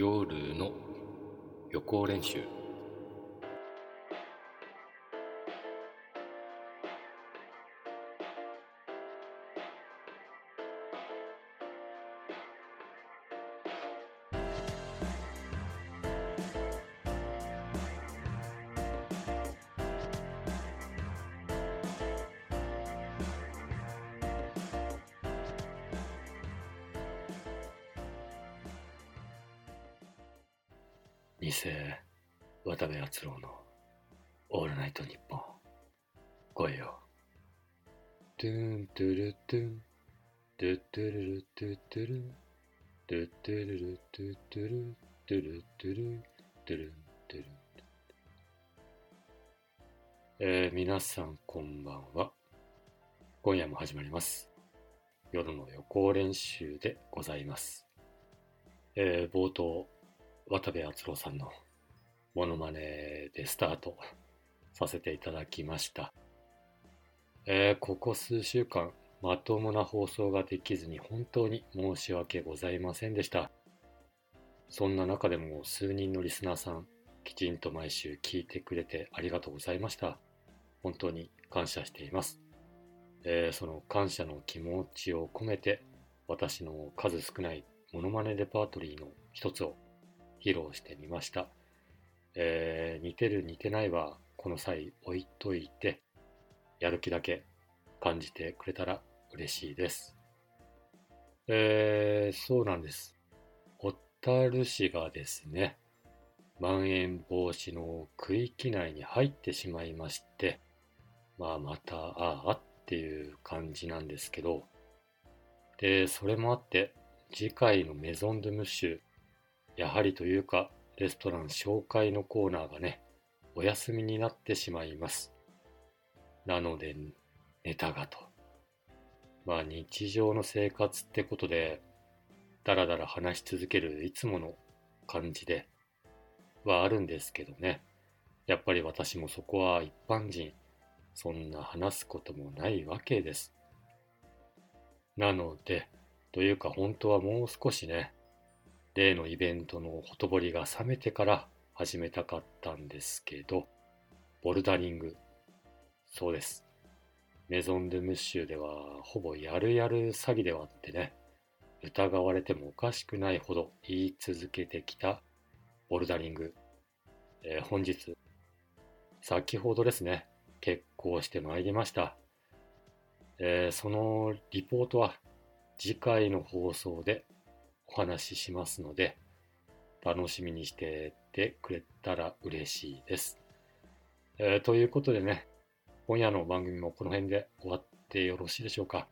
夜の予行練習。偽渡部篤郎の「オールナイトニッポン」声よトゥントゥルトゥン。トゥトゥルルトゥトゥルトゥトゥルルトゥトゥルトゥルトゥルトゥルトゥルえー、皆さんこんばんは。今夜も始まります。夜の予行練習でございます。えー、冒頭渡部篤郎さんのモノマネでスタートさせていただきました。えー、ここ数週間、まともな放送ができずに本当に申し訳ございませんでした。そんな中でも数人のリスナーさん、きちんと毎週聞いてくれてありがとうございました。本当に感謝しています。えー、その感謝の気持ちを込めて、私の数少ないモノマネレパートリーの一つを披露してみました。えー、似てる似てないはこの際置いといて、やる気だけ感じてくれたら嬉しいです。えー、そうなんです。小樽市がですね、まん延防止の区域内に入ってしまいまして、まあまた、ああっていう感じなんですけど、で、それもあって、次回のメゾンドゥムッシュやはりというか、レストラン紹介のコーナーがね、お休みになってしまいます。なので、ネタがと。まあ日常の生活ってことで、だらだら話し続けるいつもの感じではあるんですけどね。やっぱり私もそこは一般人、そんな話すこともないわけです。なので、というか本当はもう少しね、例のイベントのほとぼりが冷めてから始めたかったんですけど、ボルダリング。そうです。メゾン・ドゥ・ムッシュではほぼやるやる詐欺ではあってね、疑われてもおかしくないほど言い続けてきたボルダリング。えー、本日、先ほどですね、結婚してまいりました。えー、そのリポートは次回の放送でお話ししますので、楽しみにしててくれたら嬉しいです。えー、ということでね、今夜の番組もこの辺で終わってよろしいでしょうか。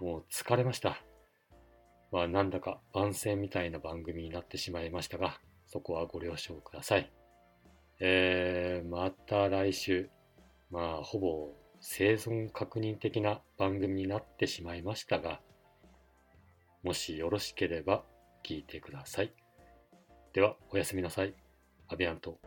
もう疲れました。まあなんだか番宣みたいな番組になってしまいましたが、そこはご了承ください。えー、また来週、まあほぼ生存確認的な番組になってしまいましたが、もしよろしければ聞いてください。では、おやすみなさい。アビアント。